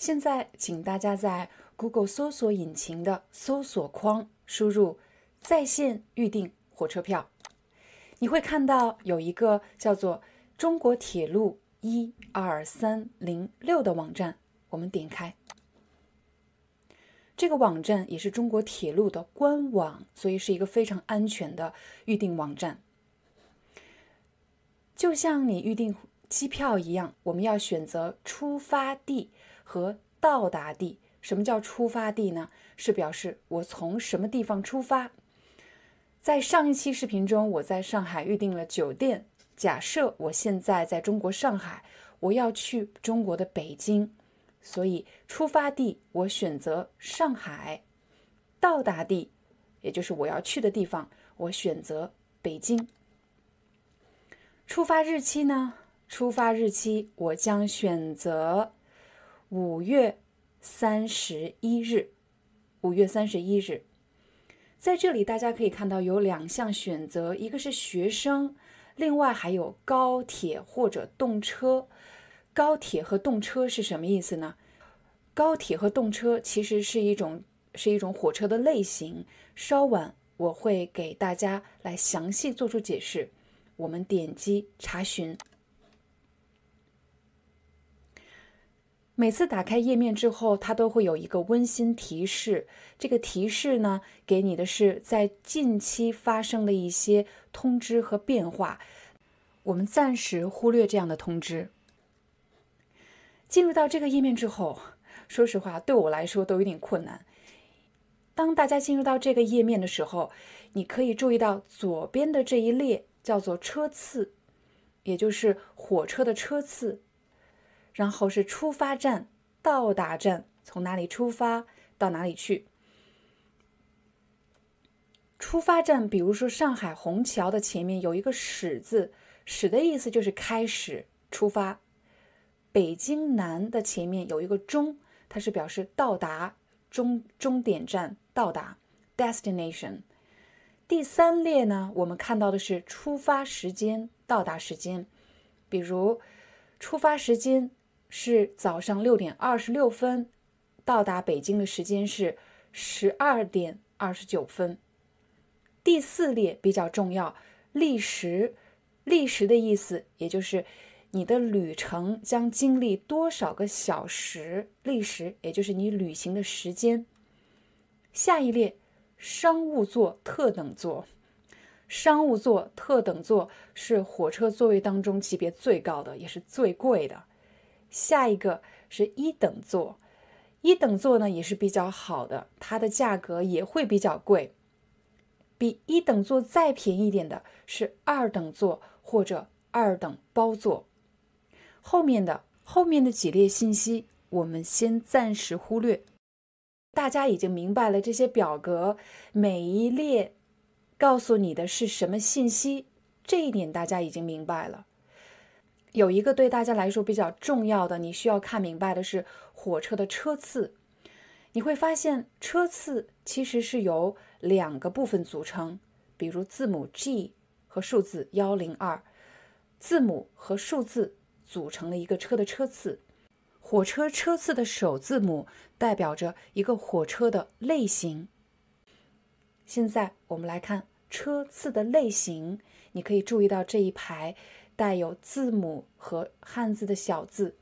现在，请大家在 Google 搜索引擎的搜索框输入“在线预订火车票”，你会看到有一个叫做“中国铁路一二三零六”的网站。我们点开这个网站，也是中国铁路的官网，所以是一个非常安全的预订网站。就像你预订机票一样，我们要选择出发地。和到达地，什么叫出发地呢？是表示我从什么地方出发。在上一期视频中，我在上海预定了酒店。假设我现在在中国上海，我要去中国的北京，所以出发地我选择上海，到达地，也就是我要去的地方，我选择北京。出发日期呢？出发日期我将选择。五月三十一日，五月三十一日，在这里大家可以看到有两项选择，一个是学生，另外还有高铁或者动车。高铁和动车是什么意思呢？高铁和动车其实是一种是一种火车的类型。稍晚我会给大家来详细做出解释。我们点击查询。每次打开页面之后，它都会有一个温馨提示。这个提示呢，给你的是在近期发生的一些通知和变化。我们暂时忽略这样的通知。进入到这个页面之后，说实话，对我来说都有点困难。当大家进入到这个页面的时候，你可以注意到左边的这一列叫做车次，也就是火车的车次。然后是出发站、到达站，从哪里出发到哪里去。出发站，比如说上海虹桥的前面有一个“始”字，“始”的意思就是开始出发。北京南的前面有一个“终”，它是表示到达终终点站到达 （destination）。第三列呢，我们看到的是出发时间、到达时间，比如出发时间。是早上六点二十六分，到达北京的时间是十二点二十九分。第四列比较重要，历时，历时的意思也就是你的旅程将经历多少个小时，历时也就是你旅行的时间。下一列，商务座特等座，商务座特等座是火车座位当中级别最高的，也是最贵的。下一个是一等座，一等座呢也是比较好的，它的价格也会比较贵。比一等座再便宜一点的是二等座或者二等包座。后面的后面的几列信息我们先暂时忽略。大家已经明白了这些表格每一列告诉你的是什么信息，这一点大家已经明白了。有一个对大家来说比较重要的，你需要看明白的是火车的车次。你会发现车次其实是由两个部分组成，比如字母 G 和数字幺零二，字母和数字组成了一个车的车次。火车车次的首字母代表着一个火车的类型。现在我们来看车次的类型，你可以注意到这一排。带有字母和汉字的小字，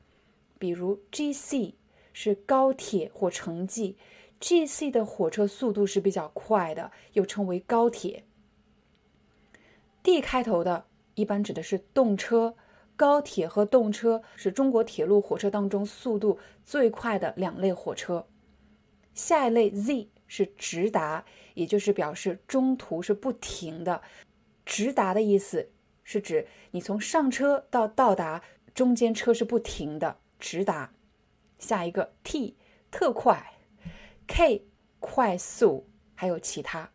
比如 G C 是高铁或城际，G C 的火车速度是比较快的，又称为高铁。D 开头的一般指的是动车，高铁和动车是中国铁路火车当中速度最快的两类火车。下一类 Z 是直达，也就是表示中途是不停的，直达的意思。是指你从上车到到达中间车是不停的直达。下一个 T 特快；K 快速，还有其他。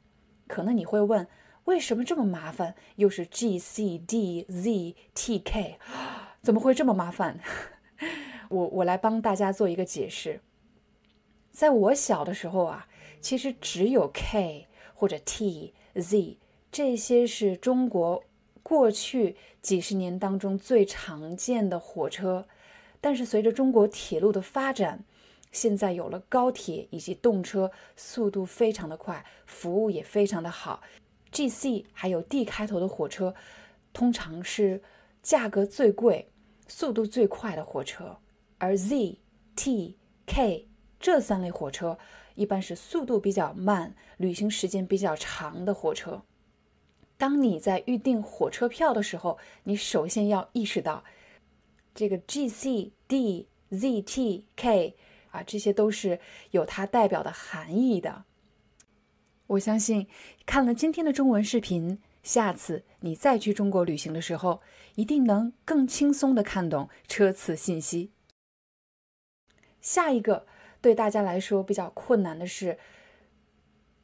可能你会问，为什么这么麻烦？又是 G C D Z T K，怎么会这么麻烦？我我来帮大家做一个解释。在我小的时候啊，其实只有 K 或者 T Z 这些是中国过去几十年当中最常见的火车。但是随着中国铁路的发展，现在有了高铁以及动车，速度非常的快，服务也非常的好。G C 还有 D 开头的火车，通常是价格最贵、速度最快的火车，而 Z、T、K。这三类火车一般是速度比较慢、旅行时间比较长的火车。当你在预订火车票的时候，你首先要意识到，这个 G、C、D、Z、T、K 啊，这些都是有它代表的含义的。我相信看了今天的中文视频，下次你再去中国旅行的时候，一定能更轻松的看懂车次信息。下一个。对大家来说比较困难的是，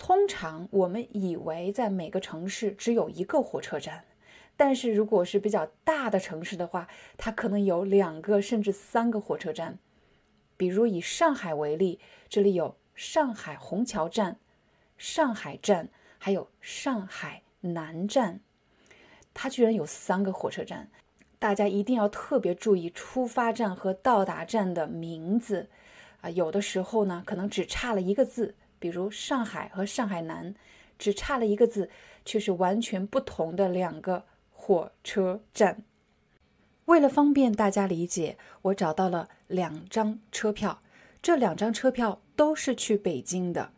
通常我们以为在每个城市只有一个火车站，但是如果是比较大的城市的话，它可能有两个甚至三个火车站。比如以上海为例，这里有上海虹桥站、上海站，还有上海南站，它居然有三个火车站。大家一定要特别注意出发站和到达站的名字。啊，有的时候呢，可能只差了一个字，比如上海和上海南，只差了一个字，却是完全不同的两个火车站。为了方便大家理解，我找到了两张车票，这两张车票都是去北京的。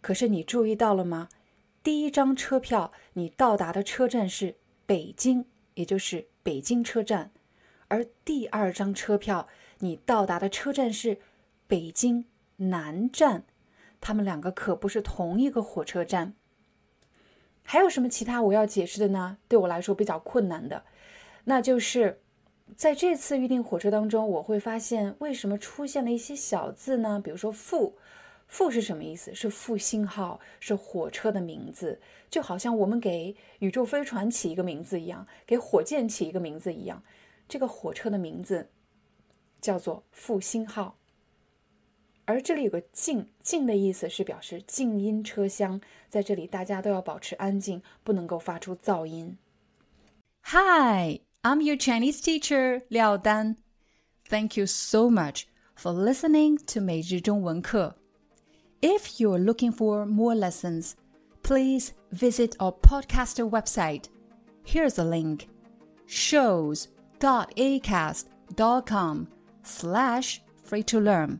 可是你注意到了吗？第一张车票你到达的车站是北京，也就是北京车站，而第二张车票你到达的车站是。北京南站，他们两个可不是同一个火车站。还有什么其他我要解释的呢？对我来说比较困难的，那就是在这次预定火车当中，我会发现为什么出现了一些小字呢？比如说“复”，“复”是什么意思？是复兴号，是火车的名字，就好像我们给宇宙飞船起一个名字一样，给火箭起一个名字一样。这个火车的名字叫做复兴号。而这里有个“静”，“静”的意思是表示静音车厢，在这里大家都要保持安静，不能够发出噪音。Hi, I'm your Chinese teacher Liao Dan. Thank you so much for listening to 每日中文课. If you're looking for more lessons, please visit our podcaster website. Here's a link: shows.acast.com slash free to learn.